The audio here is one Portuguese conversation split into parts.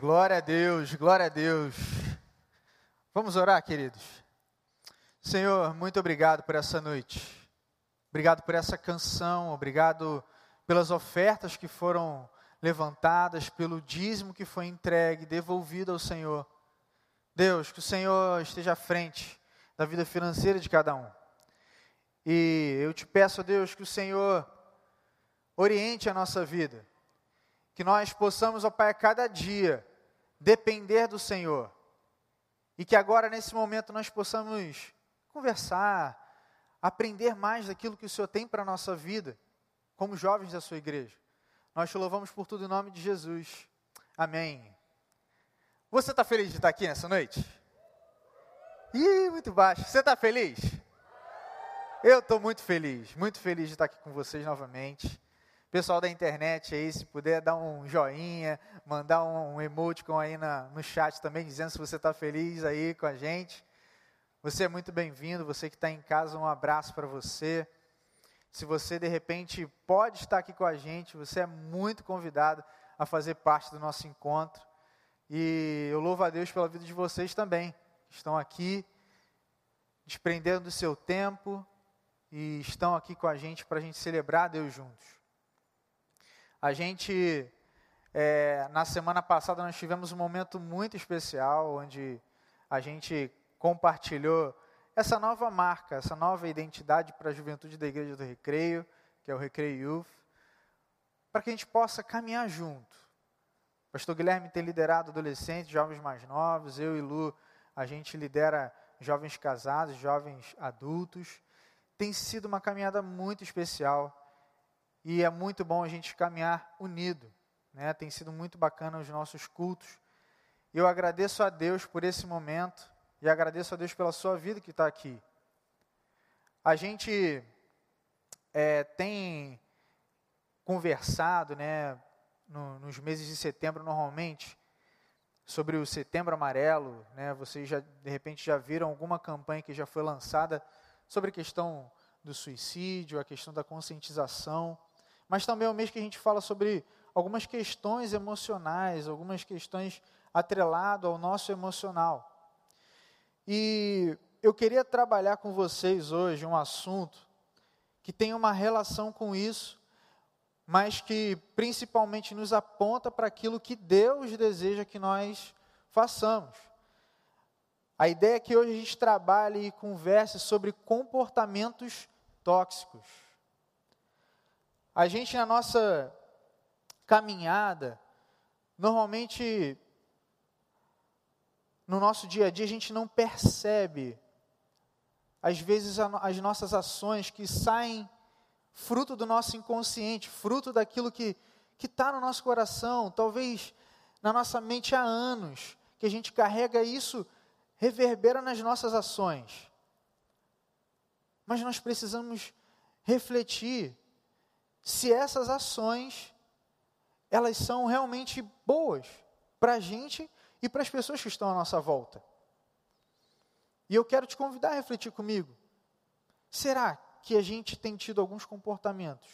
Glória a Deus, glória a Deus. Vamos orar, queridos. Senhor, muito obrigado por essa noite. Obrigado por essa canção, obrigado pelas ofertas que foram levantadas, pelo dízimo que foi entregue, devolvido ao Senhor. Deus, que o Senhor esteja à frente da vida financeira de cada um. E eu te peço, Deus, que o Senhor oriente a nossa vida. Que nós possamos, ó Pai, a cada dia depender do Senhor. E que agora, nesse momento, nós possamos conversar, aprender mais daquilo que o Senhor tem para a nossa vida, como jovens da sua igreja. Nós te louvamos por tudo em nome de Jesus. Amém. Você está feliz de estar aqui nessa noite? Ih, muito baixo. Você está feliz? Eu estou muito feliz, muito feliz de estar aqui com vocês novamente. Pessoal da internet aí, se puder dar um joinha, mandar um, emoticon aí na, no chat também, dizendo se você está feliz aí com a gente. Você é muito bem-vindo, você que está em casa, um abraço para você. Se você de repente pode estar aqui com a gente, você é muito convidado a fazer parte do nosso encontro. E eu louvo a Deus pela vida de vocês também, que estão aqui, desprendendo do seu tempo e estão aqui com a gente para a gente celebrar Deus juntos. A gente, é, na semana passada, nós tivemos um momento muito especial, onde a gente compartilhou essa nova marca, essa nova identidade para a juventude da Igreja do Recreio, que é o Recreio Youth, para que a gente possa caminhar junto. O pastor Guilherme tem liderado adolescentes, jovens mais novos, eu e Lu, a gente lidera jovens casados, jovens adultos. Tem sido uma caminhada muito especial e é muito bom a gente caminhar unido. Né? Tem sido muito bacana os nossos cultos. Eu agradeço a Deus por esse momento e agradeço a Deus pela sua vida que está aqui. A gente é, tem conversado, né, no, nos meses de setembro normalmente, sobre o Setembro Amarelo, né? Vocês já de repente já viram alguma campanha que já foi lançada sobre a questão do suicídio, a questão da conscientização mas também é o mês que a gente fala sobre algumas questões emocionais, algumas questões atrelado ao nosso emocional. E eu queria trabalhar com vocês hoje um assunto que tem uma relação com isso, mas que principalmente nos aponta para aquilo que Deus deseja que nós façamos. A ideia é que hoje a gente trabalhe e converse sobre comportamentos tóxicos. A gente, na nossa caminhada, normalmente, no nosso dia a dia, a gente não percebe, às vezes, as nossas ações que saem fruto do nosso inconsciente, fruto daquilo que está no nosso coração, talvez na nossa mente há anos, que a gente carrega isso, reverbera nas nossas ações. Mas nós precisamos refletir se essas ações elas são realmente boas para a gente e para as pessoas que estão à nossa volta. E eu quero te convidar a refletir comigo. Será que a gente tem tido alguns comportamentos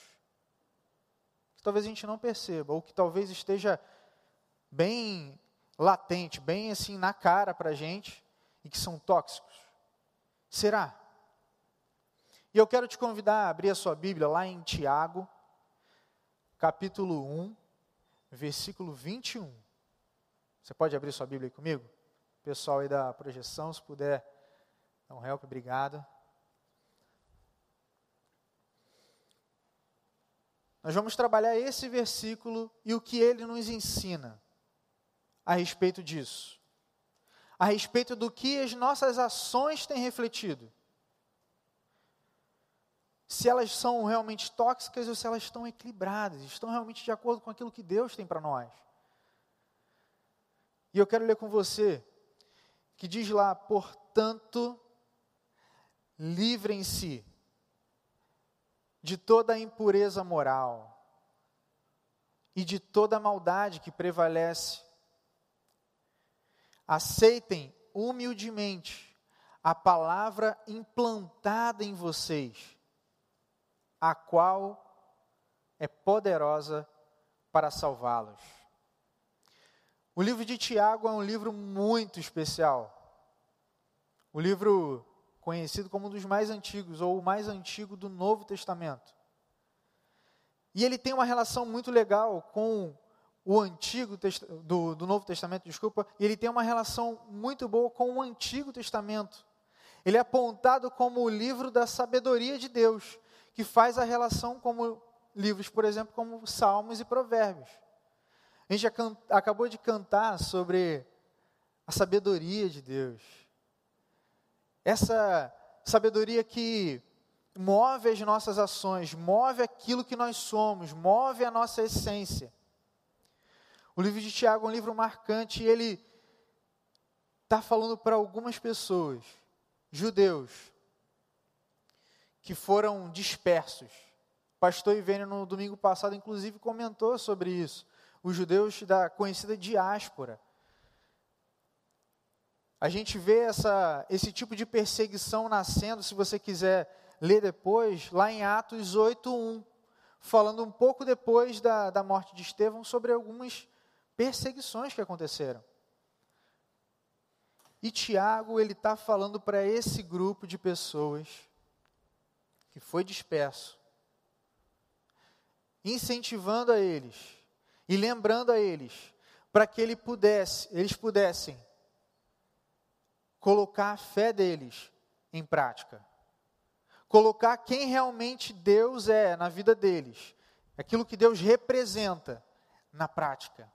que talvez a gente não perceba, ou que talvez esteja bem latente, bem assim na cara para a gente, e que são tóxicos? Será? E eu quero te convidar a abrir a sua Bíblia lá em Tiago, capítulo 1, versículo 21. Você pode abrir sua Bíblia aí comigo? Pessoal aí da projeção, se puder dar um help, obrigado. Nós vamos trabalhar esse versículo e o que ele nos ensina a respeito disso. A respeito do que as nossas ações têm refletido se elas são realmente tóxicas ou se elas estão equilibradas, estão realmente de acordo com aquilo que Deus tem para nós. E eu quero ler com você, que diz lá, portanto, livrem-se de toda a impureza moral e de toda a maldade que prevalece. Aceitem humildemente a palavra implantada em vocês a qual é poderosa para salvá-los. O livro de Tiago é um livro muito especial. O livro conhecido como um dos mais antigos, ou o mais antigo do Novo Testamento. E ele tem uma relação muito legal com o Antigo do, do Novo Testamento, desculpa, e ele tem uma relação muito boa com o Antigo Testamento. Ele é apontado como o livro da sabedoria de Deus, que faz a relação como livros, por exemplo, como Salmos e Provérbios. A gente acabou de cantar sobre a sabedoria de Deus. Essa sabedoria que move as nossas ações, move aquilo que nós somos, move a nossa essência. O livro de Tiago é um livro marcante e ele está falando para algumas pessoas, judeus, que foram dispersos. Pastor Ivênio, no domingo passado, inclusive, comentou sobre isso. Os judeus da conhecida diáspora. A gente vê essa, esse tipo de perseguição nascendo, se você quiser ler depois, lá em Atos 8.1, falando um pouco depois da, da morte de Estevão, sobre algumas perseguições que aconteceram. E Tiago, ele está falando para esse grupo de pessoas que foi disperso, incentivando a eles e lembrando a eles para que ele pudesse, eles pudessem colocar a fé deles em prática colocar quem realmente Deus é na vida deles, aquilo que Deus representa na prática.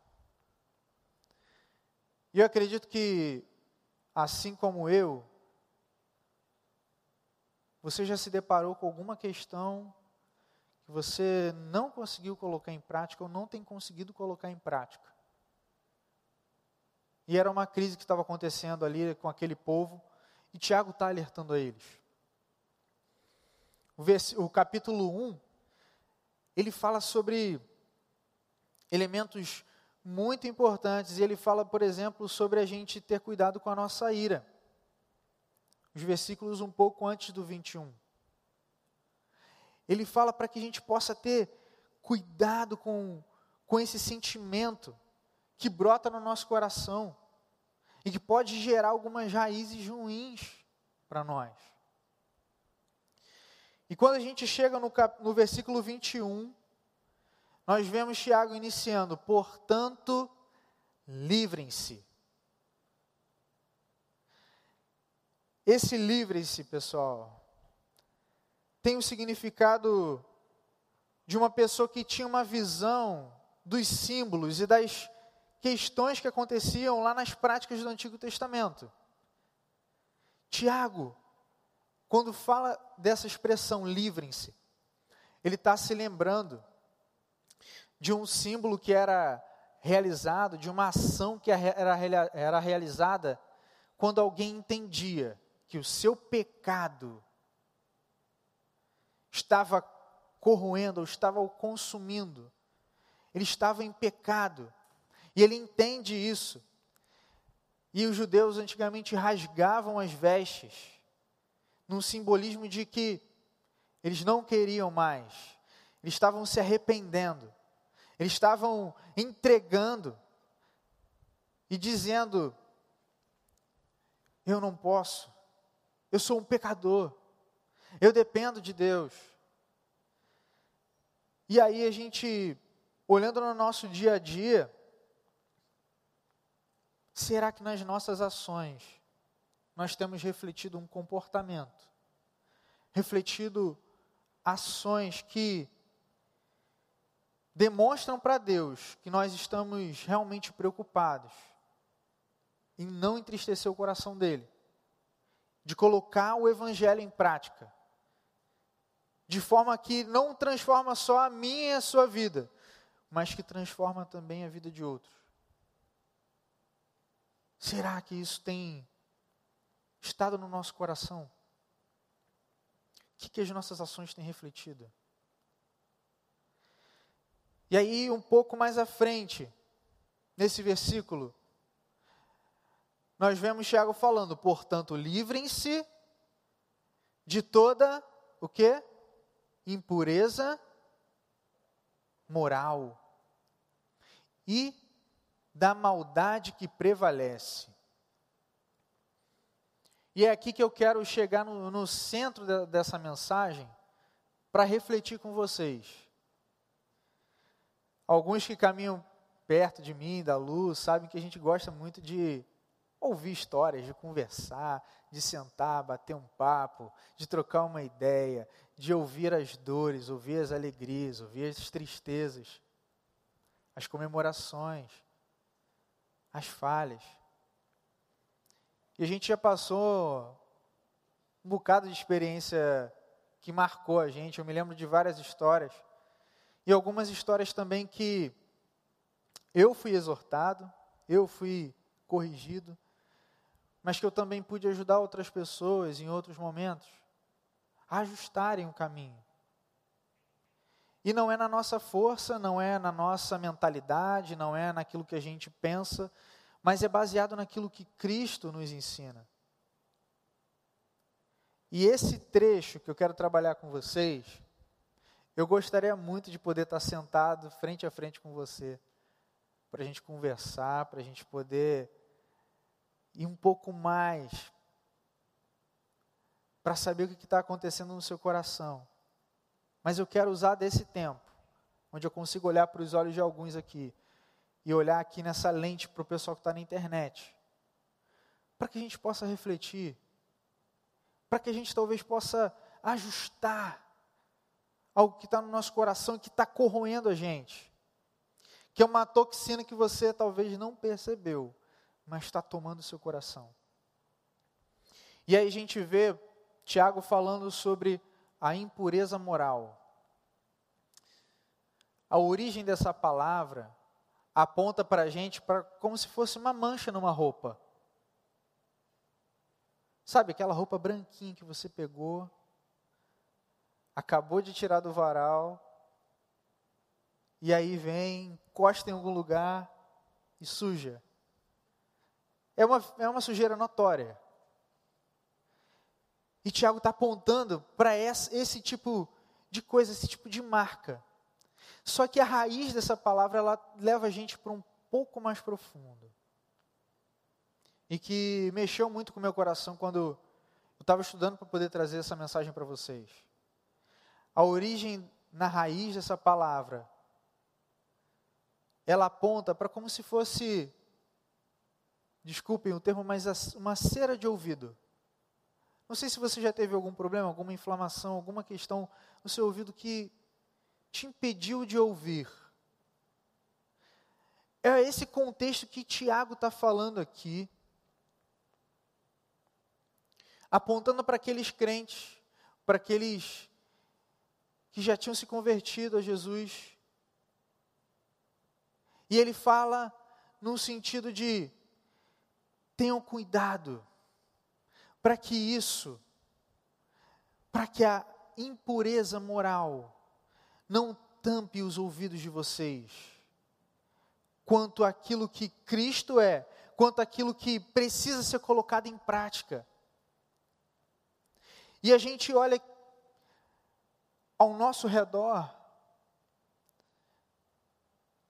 E eu acredito que, assim como eu, você já se deparou com alguma questão que você não conseguiu colocar em prática ou não tem conseguido colocar em prática. E era uma crise que estava acontecendo ali com aquele povo, e Tiago está alertando a eles o, capítulo 1, ele fala sobre elementos muito importantes, e ele fala, por exemplo, sobre a gente ter cuidado com a nossa ira. Os versículos um pouco antes do 21. Ele fala para que a gente possa ter cuidado com, com esse sentimento que brota no nosso coração e que pode gerar algumas raízes ruins para nós. E quando a gente chega no, cap, no versículo 21, nós vemos Tiago iniciando: portanto, livrem-se. Esse livrem-se, pessoal, tem o significado de uma pessoa que tinha uma visão dos símbolos e das questões que aconteciam lá nas práticas do Antigo Testamento. Tiago quando fala dessa expressão livrem-se, ele está se lembrando de um símbolo que era realizado, de uma ação que era, era realizada quando alguém entendia que o seu pecado estava corroendo, ou estava o consumindo, ele estava em pecado, e ele entende isso. E os judeus antigamente rasgavam as vestes num simbolismo de que eles não queriam mais, eles estavam se arrependendo, eles estavam entregando e dizendo: Eu não posso, eu sou um pecador, eu dependo de Deus. E aí a gente, olhando no nosso dia a dia, será que nas nossas ações nós temos refletido um comportamento, refletido ações que demonstram para Deus que nós estamos realmente preocupados em não entristecer o coração dele, de colocar o evangelho em prática, de forma que não transforma só a minha e a sua vida, mas que transforma também a vida de outros. Será que isso tem estado no nosso coração? O que, que as nossas ações têm refletido? E aí, um pouco mais à frente, nesse versículo, nós vemos Tiago falando, portanto, livrem-se de toda o que? Impureza moral e da maldade que prevalece. E é aqui que eu quero chegar no, no centro de, dessa mensagem para refletir com vocês. Alguns que caminham perto de mim, da luz, sabem que a gente gosta muito de ouvir histórias, de conversar, de sentar, bater um papo, de trocar uma ideia, de ouvir as dores, ouvir as alegrias, ouvir as tristezas, as comemorações, as falhas. E a gente já passou um bocado de experiência que marcou a gente. Eu me lembro de várias histórias. E algumas histórias também que eu fui exortado, eu fui corrigido, mas que eu também pude ajudar outras pessoas em outros momentos a ajustarem o caminho. E não é na nossa força, não é na nossa mentalidade, não é naquilo que a gente pensa, mas é baseado naquilo que Cristo nos ensina. E esse trecho que eu quero trabalhar com vocês, eu gostaria muito de poder estar sentado frente a frente com você, para a gente conversar, para a gente poder ir um pouco mais, para saber o que está acontecendo no seu coração. Mas eu quero usar desse tempo, onde eu consigo olhar para os olhos de alguns aqui, e olhar aqui nessa lente para o pessoal que está na internet, para que a gente possa refletir, para que a gente talvez possa ajustar algo que está no nosso coração e que está corroendo a gente, que é uma toxina que você talvez não percebeu, mas está tomando seu coração. E aí a gente vê Tiago falando sobre a impureza moral. A origem dessa palavra aponta para a gente para como se fosse uma mancha numa roupa. Sabe aquela roupa branquinha que você pegou, acabou de tirar do varal, e aí vem, encosta em algum lugar e suja. É uma, é uma sujeira notória. E Tiago está apontando para esse tipo de coisa, esse tipo de marca. Só que a raiz dessa palavra ela leva a gente para um pouco mais profundo. E que mexeu muito com o meu coração quando eu estava estudando para poder trazer essa mensagem para vocês. A origem na raiz dessa palavra, ela aponta para como se fosse, desculpem o termo, mas uma cera de ouvido. Não sei se você já teve algum problema, alguma inflamação, alguma questão no seu ouvido que te impediu de ouvir. É esse contexto que Tiago está falando aqui, apontando para aqueles crentes, para aqueles que já tinham se convertido a Jesus. E ele fala no sentido de tenham cuidado para que isso, para que a impureza moral não tampe os ouvidos de vocês quanto aquilo que Cristo é, quanto aquilo que precisa ser colocado em prática. E a gente olha ao nosso redor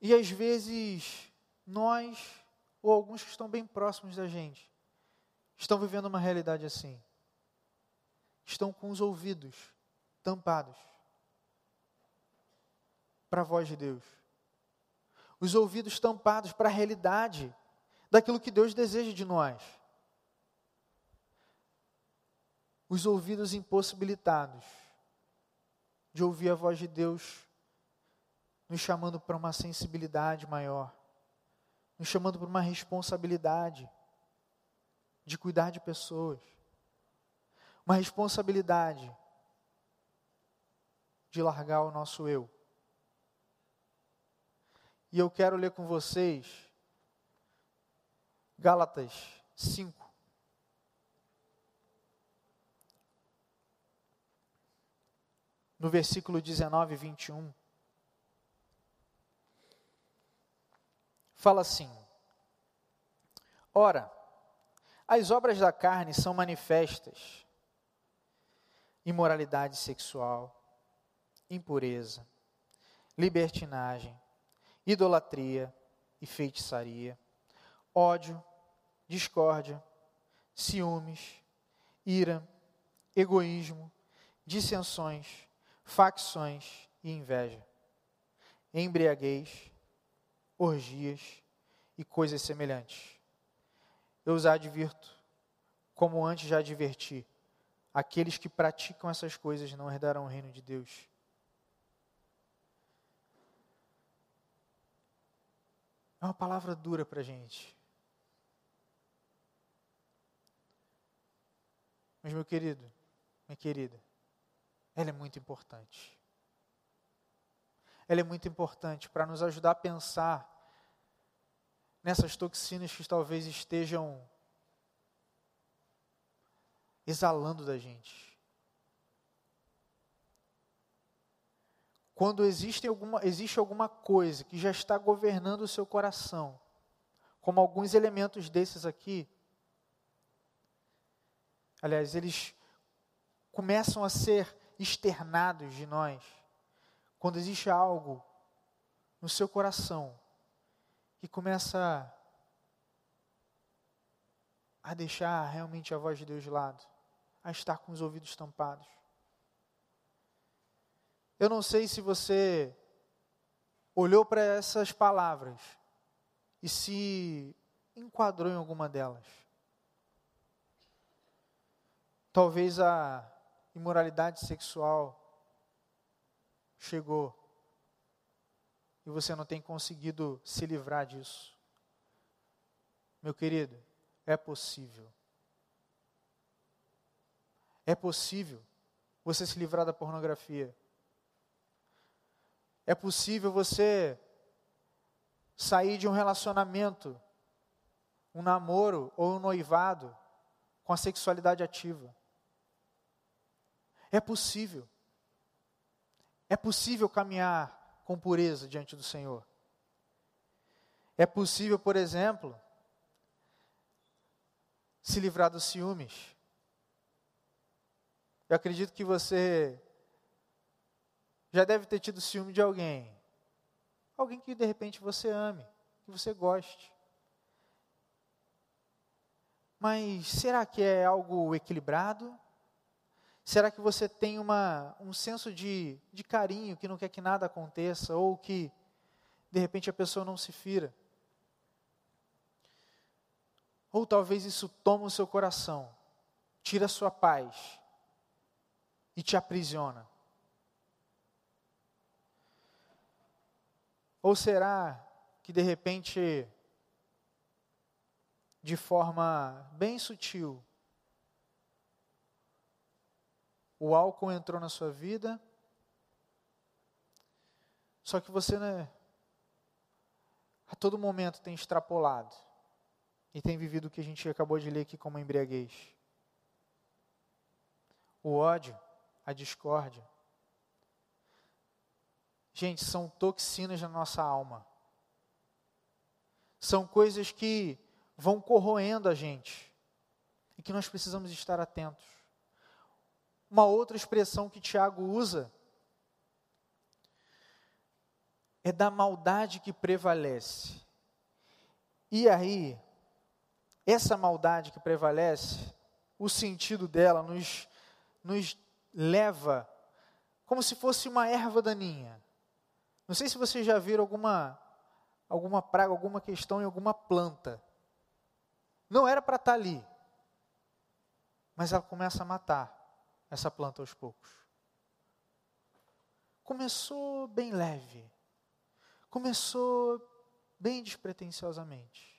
e às vezes nós, ou alguns que estão bem próximos da gente, estão vivendo uma realidade assim. Estão com os ouvidos tampados para a voz de Deus. Os ouvidos tampados para a realidade daquilo que Deus deseja de nós. Os ouvidos impossibilitados de ouvir a voz de Deus nos chamando para uma sensibilidade maior, nos chamando para uma responsabilidade de cuidar de pessoas, uma responsabilidade de largar o nosso eu. E eu quero ler com vocês Gálatas 5. No versículo 19 e 21. Fala assim: Ora, as obras da carne são manifestas: imoralidade sexual, impureza, libertinagem, idolatria, e feitiçaria, ódio, discórdia, ciúmes, ira, egoísmo, dissensões, facções e inveja, embriaguez, orgias e coisas semelhantes. Eu os advirto, como antes já adverti, aqueles que praticam essas coisas não herdarão o reino de Deus. É uma palavra dura para a gente. Mas, meu querido, minha querida, ela é muito importante. Ela é muito importante para nos ajudar a pensar nessas toxinas que talvez estejam exalando da gente. Quando existe alguma, existe alguma coisa que já está governando o seu coração, como alguns elementos desses aqui, aliás, eles começam a ser externados de nós, quando existe algo no seu coração que começa a deixar realmente a voz de Deus de lado, a estar com os ouvidos tampados. Eu não sei se você olhou para essas palavras e se enquadrou em alguma delas. Talvez a imoralidade sexual chegou e você não tem conseguido se livrar disso. Meu querido, é possível. É possível você se livrar da pornografia. É possível você sair de um relacionamento, um namoro ou um noivado com a sexualidade ativa. É possível. É possível caminhar com pureza diante do Senhor. É possível, por exemplo, se livrar dos ciúmes. Eu acredito que você já deve ter tido ciúme de alguém. Alguém que de repente você ame, que você goste. Mas será que é algo equilibrado? Será que você tem uma, um senso de, de carinho, que não quer que nada aconteça, ou que de repente a pessoa não se fira? Ou talvez isso toma o seu coração, tira a sua paz e te aprisiona. Ou será que de repente, de forma bem sutil, o álcool entrou na sua vida, só que você, né, a todo momento tem extrapolado e tem vivido o que a gente acabou de ler aqui como embriaguez. O ódio, a discórdia. Gente, são toxinas na nossa alma. São coisas que vão corroendo a gente e que nós precisamos estar atentos. Uma outra expressão que Tiago usa é da maldade que prevalece. E aí, essa maldade que prevalece, o sentido dela nos, nos leva como se fosse uma erva daninha. Não sei se vocês já viram alguma, alguma praga, alguma questão em alguma planta. Não era para estar tá ali, mas ela começa a matar essa planta aos poucos. Começou bem leve, começou bem despretensiosamente.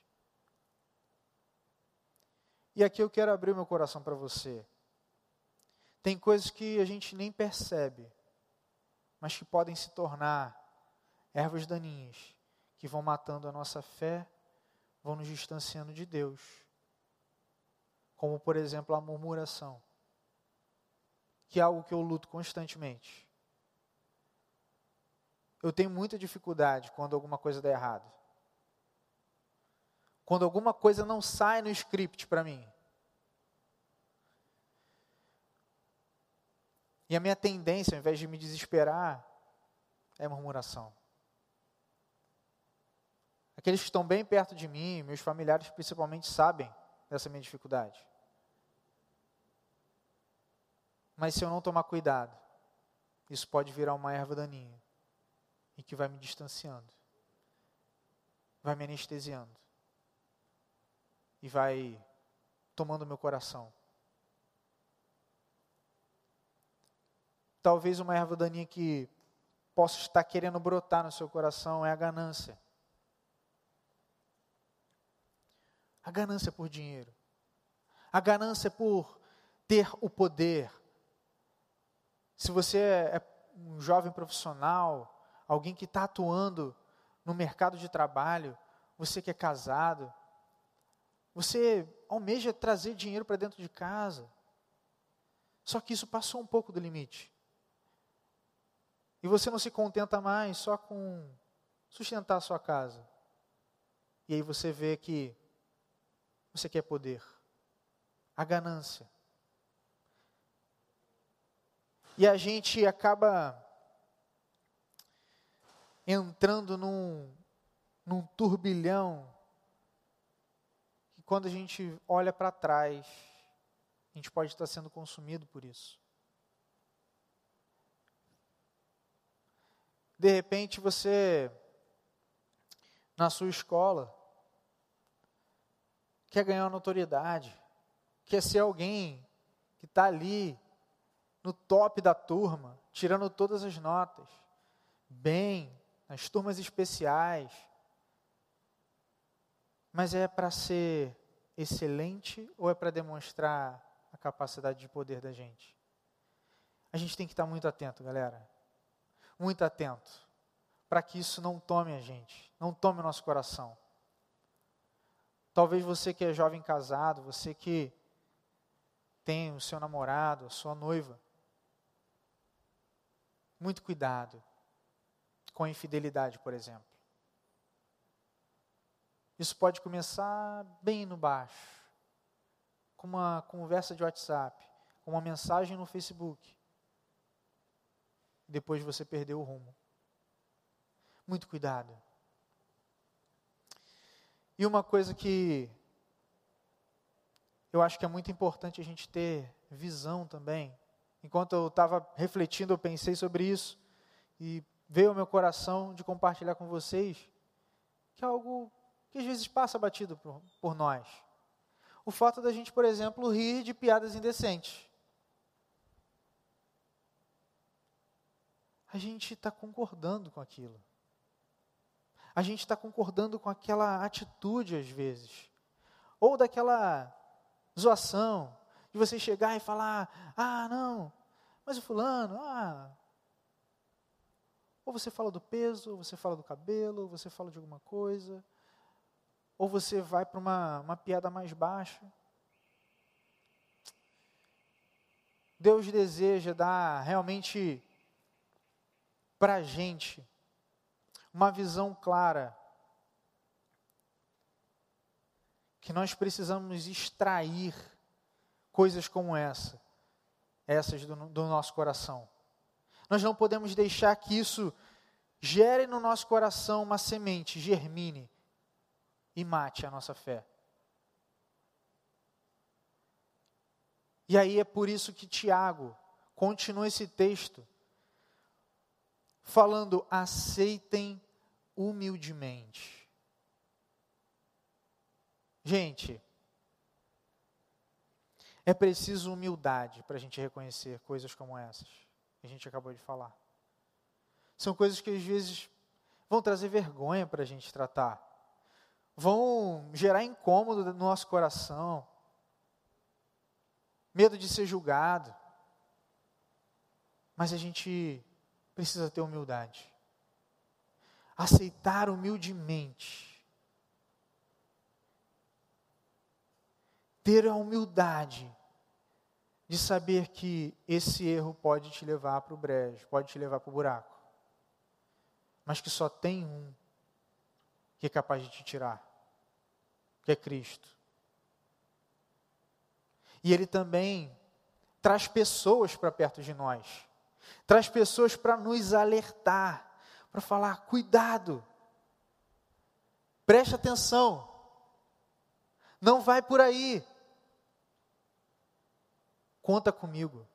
E aqui eu quero abrir meu coração para você. Tem coisas que a gente nem percebe, mas que podem se tornar ervas daninhas, que vão matando a nossa fé, vão nos distanciando de Deus. Como, por exemplo, a murmuração, que é algo que eu luto constantemente. Eu tenho muita dificuldade quando alguma coisa dá errado. Quando alguma coisa não sai no script para mim. E a minha tendência, ao invés de me desesperar, é murmuração. Aqueles que estão bem perto de mim, meus familiares principalmente, sabem dessa minha dificuldade. Mas se eu não tomar cuidado, isso pode virar uma erva daninha e que vai me distanciando, vai me anestesiando e vai tomando meu coração. Talvez uma erva daninha que possa estar querendo brotar no seu coração é a ganância. A ganância por dinheiro. A ganância por ter o poder. Se você é um jovem profissional, alguém que está atuando no mercado de trabalho, você que é casado, você almeja trazer dinheiro para dentro de casa. Só que isso passou um pouco do limite. E você não se contenta mais só com sustentar a sua casa. E aí você vê que você quer poder. A ganância. E a gente acaba entrando num, num turbilhão que quando a gente olha para trás, a gente pode estar sendo consumido por isso. De repente você, na sua escola, quer ganhar notoriedade, quer ser alguém que está ali no top da turma, tirando todas as notas, bem, nas turmas especiais. Mas é para ser excelente ou é para demonstrar a capacidade de poder da gente? A gente tem que estar muito atento, galera muito atento, para que isso não tome a gente, não tome o nosso coração. Talvez você que é jovem casado, você que tem o seu namorado, a sua noiva, muito cuidado com a infidelidade, por exemplo. Isso pode começar bem no baixo, com uma conversa de WhatsApp, com uma mensagem no Facebook, depois você perdeu o rumo. Muito cuidado. E uma coisa que eu acho que é muito importante a gente ter visão também. Enquanto eu estava refletindo, eu pensei sobre isso e veio ao meu coração de compartilhar com vocês que é algo que às vezes passa batido por, por nós. O fato da gente, por exemplo, rir de piadas indecentes. a gente está concordando com aquilo. A gente está concordando com aquela atitude, às vezes. Ou daquela zoação, de você chegar e falar: ah, não, mas o fulano, ah. Ou você fala do peso, ou você fala do cabelo, ou você fala de alguma coisa. Ou você vai para uma, uma piada mais baixa. Deus deseja dar realmente para a gente uma visão clara que nós precisamos extrair coisas como essa, essas do, do, nosso coração. Nós não podemos deixar que isso gere no nosso coração uma semente, germine e mate a nossa fé. E aí é por isso que Tiago continua esse texto falando: aceitem humildemente. Gente, é preciso humildade para a gente reconhecer coisas como essas que a gente acabou de falar. São coisas que às vezes vão trazer vergonha para a gente tratar, vão gerar incômodo no nosso coração, medo de ser julgado. Mas a gente precisa ter humildade. Aceitar humildemente. Ter a humildade de saber que esse erro pode te levar para o brejo, pode te levar para o buraco. Mas que só tem um que é capaz de te tirar, que é Cristo. E Ele também traz pessoas para perto de nós traz pessoas para nos alertar, para falar: cuidado. Preste atenção. Não vai por aí. Conta comigo.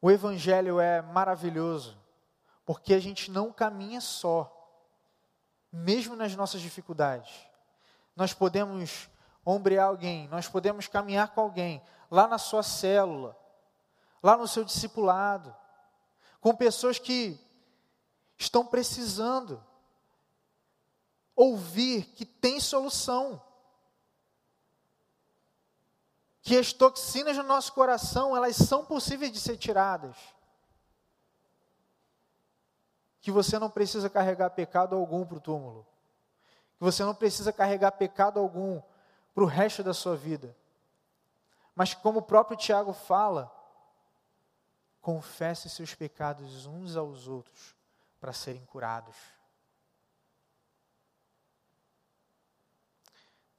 O Evangelho é maravilhoso, porque a gente não caminha só, mesmo nas nossas dificuldades. Nós podemos ombrear alguém, nós podemos caminhar com alguém, lá na sua célula, lá no seu discipulado, com pessoas que estão precisando ouvir que tem solução. Que as toxinas no nosso coração, elas são possíveis de ser tiradas. Que você não precisa carregar pecado algum para o túmulo. Que você não precisa carregar pecado algum para o resto da sua vida. Mas como o próprio Tiago fala, confesse seus pecados uns aos outros para serem curados.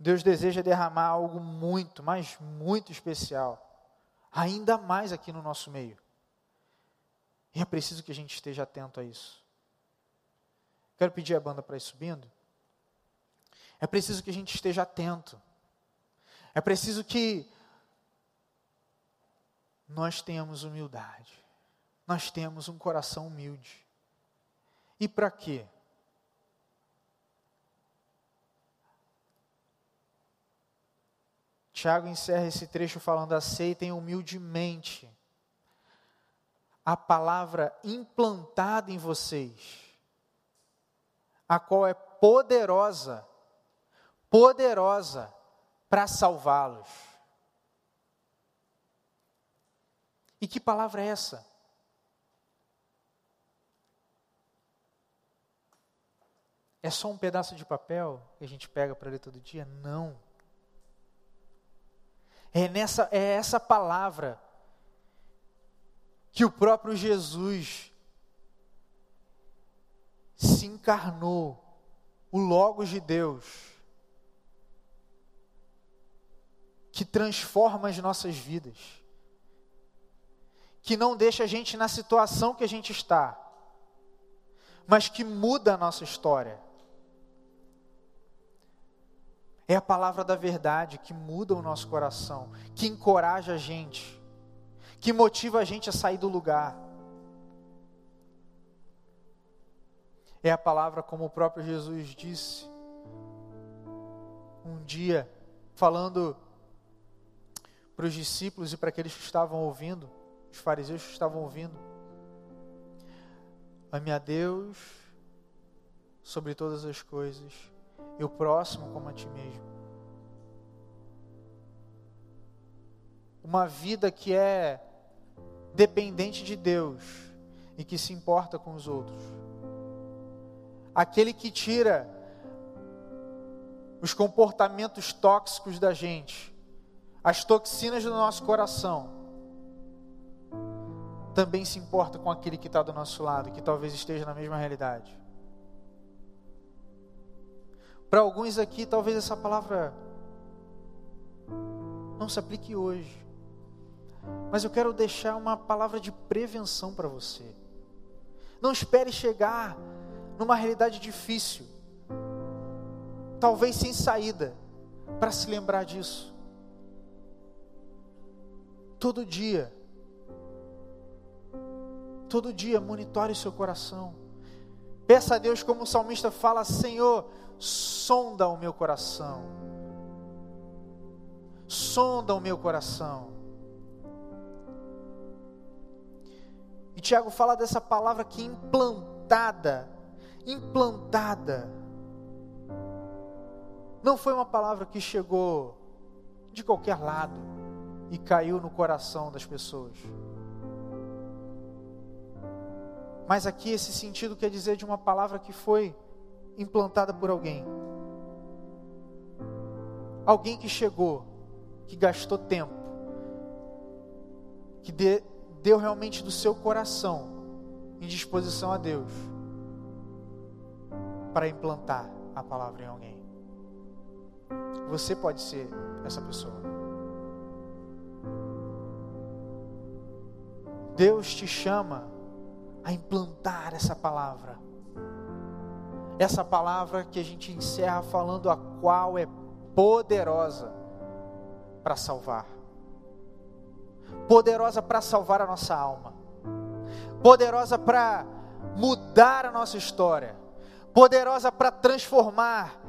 Deus deseja derramar algo muito, mas muito especial, ainda mais aqui no nosso meio. E é preciso que a gente esteja atento a isso. Quero pedir a banda para ir subindo. É preciso que a gente esteja atento. É preciso que nós tenhamos humildade. Nós temos um coração humilde. E para quê? Tiago encerra esse trecho falando: aceitem humildemente a palavra implantada em vocês, a qual é poderosa, poderosa para salvá-los. E que palavra é essa? É só um pedaço de papel que a gente pega para ler todo dia? Não. É, nessa, é essa palavra que o próprio Jesus se encarnou, o Logos de Deus, que transforma as nossas vidas, que não deixa a gente na situação que a gente está, mas que muda a nossa história. É a palavra da verdade que muda o nosso coração, que encoraja a gente, que motiva a gente a sair do lugar. É a palavra, como o próprio Jesus disse, um dia, falando para os discípulos e para aqueles que estavam ouvindo, os fariseus que estavam ouvindo: Ame a Deus sobre todas as coisas e o próximo como a ti mesmo. Uma vida que é dependente de Deus e que se importa com os outros. Aquele que tira os comportamentos tóxicos da gente, as toxinas do nosso coração, também se importa com aquele que está do nosso lado, que talvez esteja na mesma realidade. Para alguns aqui, talvez essa palavra não se aplique hoje. Mas eu quero deixar uma palavra de prevenção para você. Não espere chegar numa realidade difícil, talvez sem saída, para se lembrar disso. Todo dia, todo dia monitore seu coração. Peça a Deus, como o salmista fala: Senhor, sonda o meu coração. Sonda o meu coração. E Tiago fala dessa palavra que implantada, implantada. Não foi uma palavra que chegou de qualquer lado e caiu no coração das pessoas. Mas aqui esse sentido quer dizer de uma palavra que foi implantada por alguém. Alguém que chegou, que gastou tempo, que de, deu realmente do seu coração em disposição a Deus para implantar a palavra em alguém. Você pode ser essa pessoa. Deus te chama a implantar essa palavra. Essa palavra que a gente encerra falando a qual é poderosa para salvar. Poderosa para salvar a nossa alma. Poderosa para mudar a nossa história. Poderosa para transformar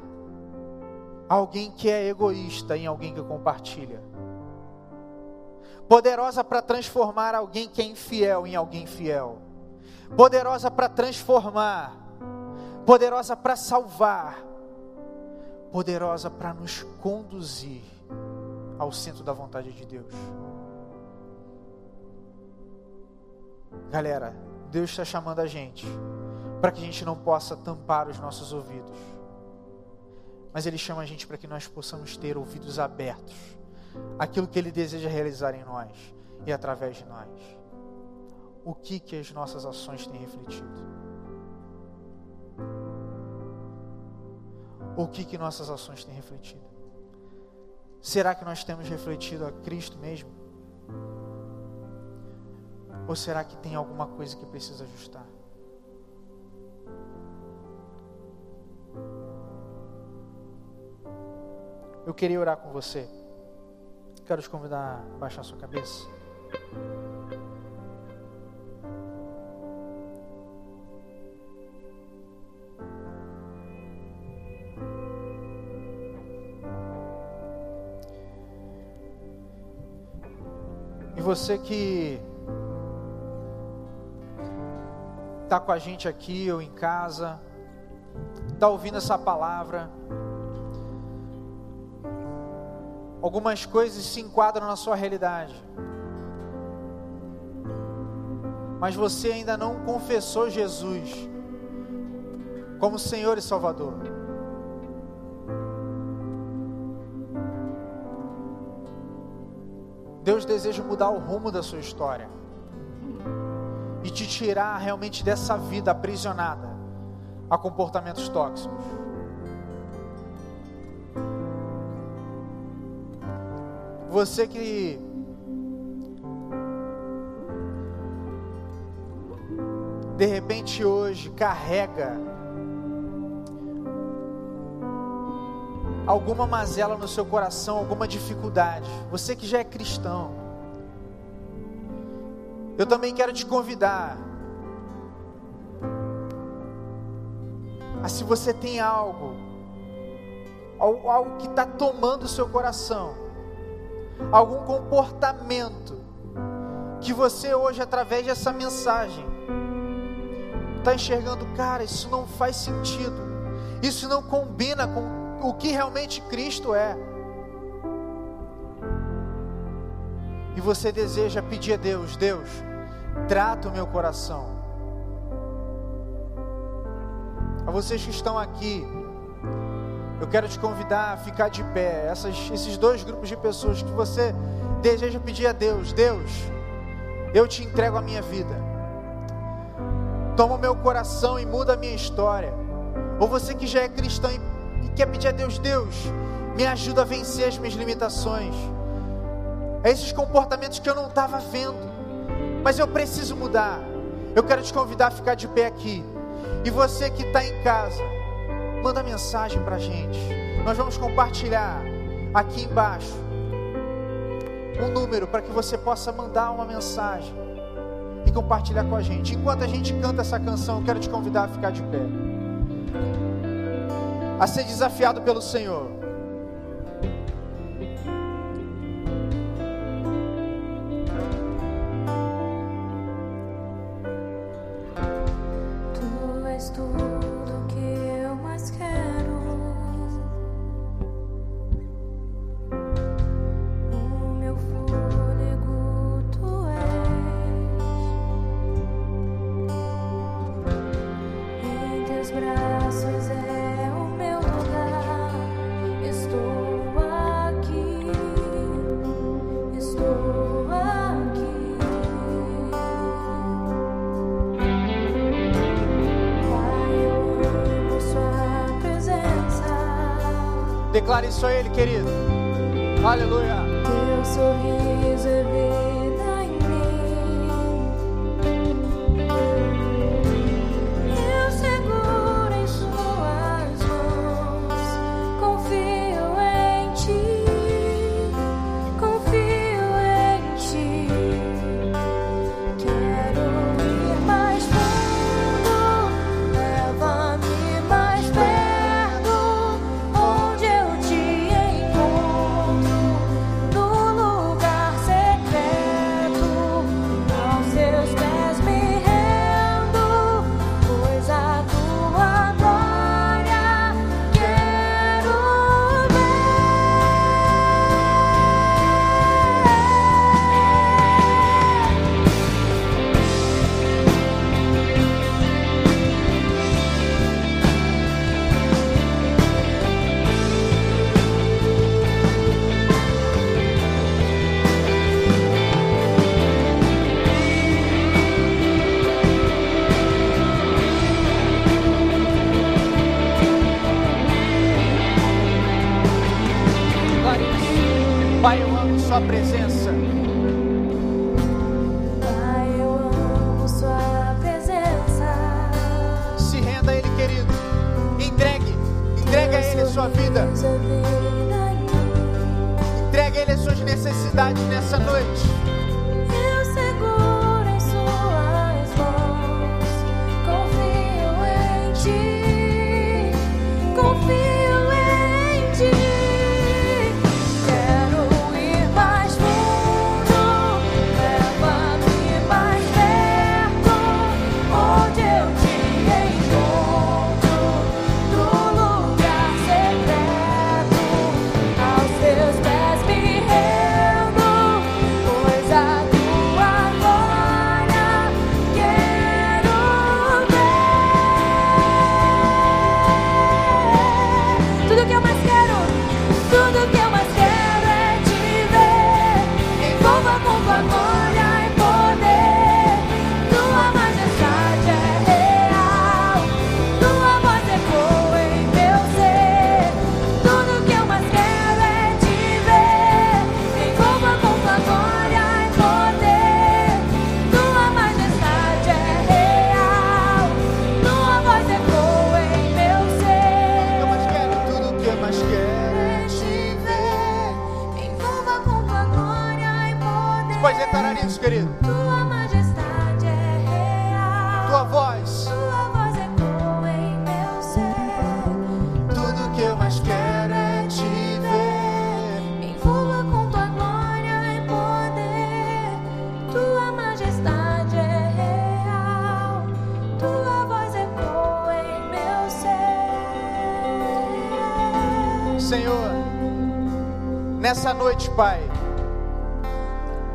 alguém que é egoísta em alguém que compartilha. Poderosa para transformar alguém que é infiel em alguém fiel. Poderosa para transformar. Poderosa para salvar. Poderosa para nos conduzir ao centro da vontade de Deus. Galera, Deus está chamando a gente para que a gente não possa tampar os nossos ouvidos mas Ele chama a gente para que nós possamos ter ouvidos abertos aquilo que Ele deseja realizar em nós e através de nós. O que que as nossas ações têm refletido? O que que nossas ações têm refletido? Será que nós temos refletido a Cristo mesmo? Ou será que tem alguma coisa que precisa ajustar? Eu queria orar com você. Quero te convidar a baixar sua cabeça. Você que está com a gente aqui ou em casa, está ouvindo essa palavra, algumas coisas se enquadram na sua realidade. Mas você ainda não confessou Jesus como Senhor e Salvador. Deus deseja mudar o rumo da sua história e te tirar realmente dessa vida aprisionada a comportamentos tóxicos. Você que de repente hoje carrega alguma mazela no seu coração, alguma dificuldade. Você que já é cristão. Eu também quero te convidar a se você tem algo, algo que está tomando o seu coração, algum comportamento que você hoje, através dessa mensagem, está enxergando, cara, isso não faz sentido, isso não combina com o que realmente Cristo é. E você deseja pedir a Deus, Deus, trata o meu coração. A vocês que estão aqui, eu quero te convidar a ficar de pé. Essas, esses dois grupos de pessoas que você deseja pedir a Deus: Deus, eu te entrego a minha vida. Toma o meu coração e muda a minha história. Ou você que já é cristão e, e quer pedir a Deus: Deus, me ajuda a vencer as minhas limitações. É esses comportamentos que eu não estava vendo, mas eu preciso mudar. Eu quero te convidar a ficar de pé aqui. E você que está em casa, manda mensagem para a gente. Nós vamos compartilhar aqui embaixo um número para que você possa mandar uma mensagem e compartilhar com a gente. Enquanto a gente canta essa canção, eu quero te convidar a ficar de pé, a ser desafiado pelo Senhor. Declare isso a Ele, querido. Aleluia. Teu sorriso é Sua presença.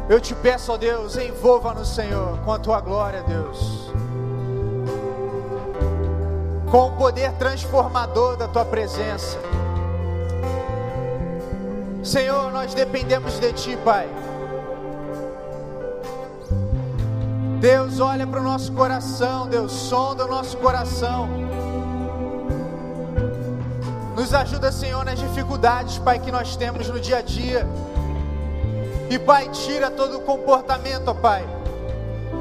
Eu te peço, ó Deus, envolva no Senhor com a tua glória, Deus. Com o poder transformador da tua presença. Senhor, nós dependemos de ti, Pai. Deus, olha para o nosso coração, Deus, sonda o nosso coração. Nos ajuda, Senhor, nas dificuldades, Pai, que nós temos no dia a dia. E, Pai, tira todo o comportamento, Pai.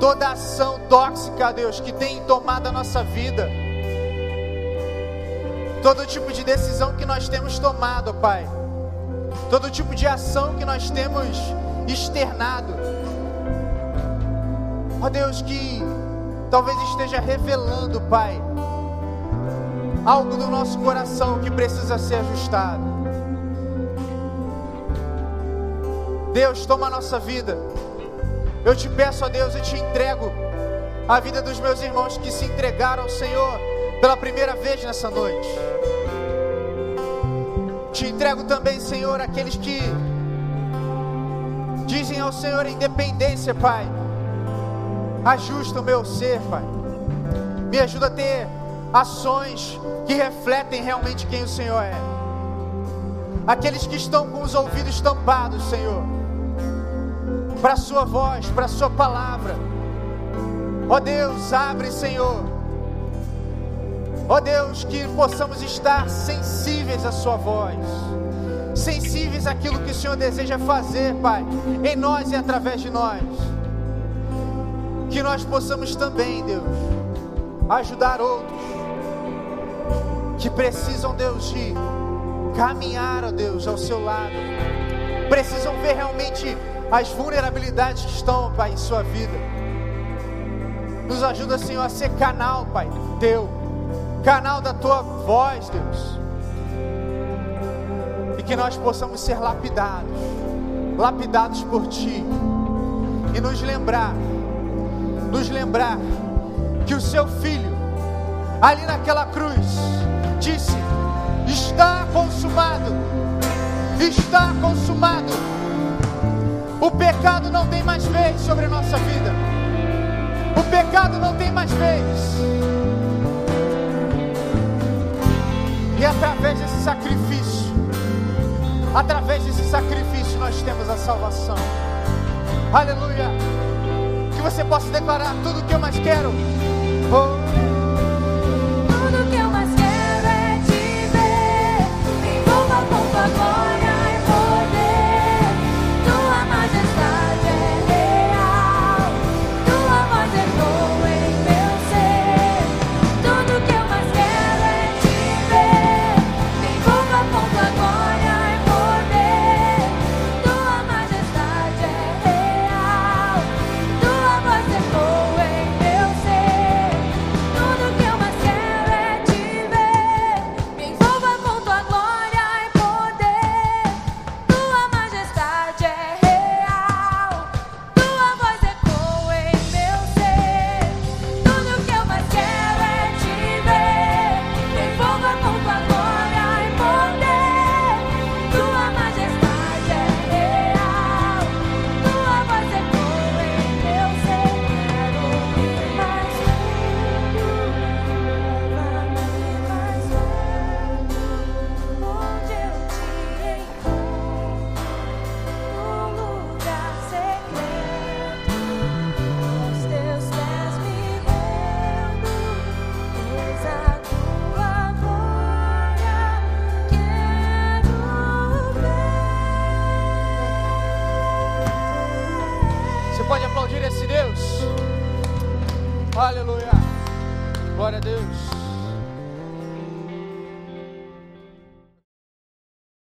Toda ação tóxica, Deus, que tem tomado a nossa vida. Todo tipo de decisão que nós temos tomado, Pai. Todo tipo de ação que nós temos externado. Ó Deus, que talvez esteja revelando, Pai algo no nosso coração que precisa ser ajustado. Deus, toma a nossa vida. Eu te peço a Deus e te entrego a vida dos meus irmãos que se entregaram ao Senhor pela primeira vez nessa noite. Te entrego também, Senhor, aqueles que dizem ao Senhor independência, Pai. Ajusta o meu ser, Pai. Me ajuda a ter ações que refletem realmente quem o Senhor é. Aqueles que estão com os ouvidos tampados, Senhor, para a Sua voz, para a Sua palavra. Ó Deus, abre, Senhor. Ó Deus, que possamos estar sensíveis à Sua voz, sensíveis àquilo que o Senhor deseja fazer, Pai, em nós e através de nós. Que nós possamos também, Deus, ajudar outros que precisam, Deus, de caminhar, ó Deus, ao seu lado, precisam ver realmente as vulnerabilidades que estão, Pai, em sua vida. Nos ajuda, Senhor, a ser canal, Pai, teu, canal da tua voz, Deus. E que nós possamos ser lapidados, lapidados por ti. E nos lembrar, nos lembrar que o seu filho, ali naquela cruz, disse: Está consumado, está consumado. O pecado não tem mais vez sobre a nossa vida. O pecado não tem mais vez. E através desse sacrifício, através desse sacrifício, nós temos a salvação. Aleluia. Que você possa declarar tudo o que eu mais quero. Oh.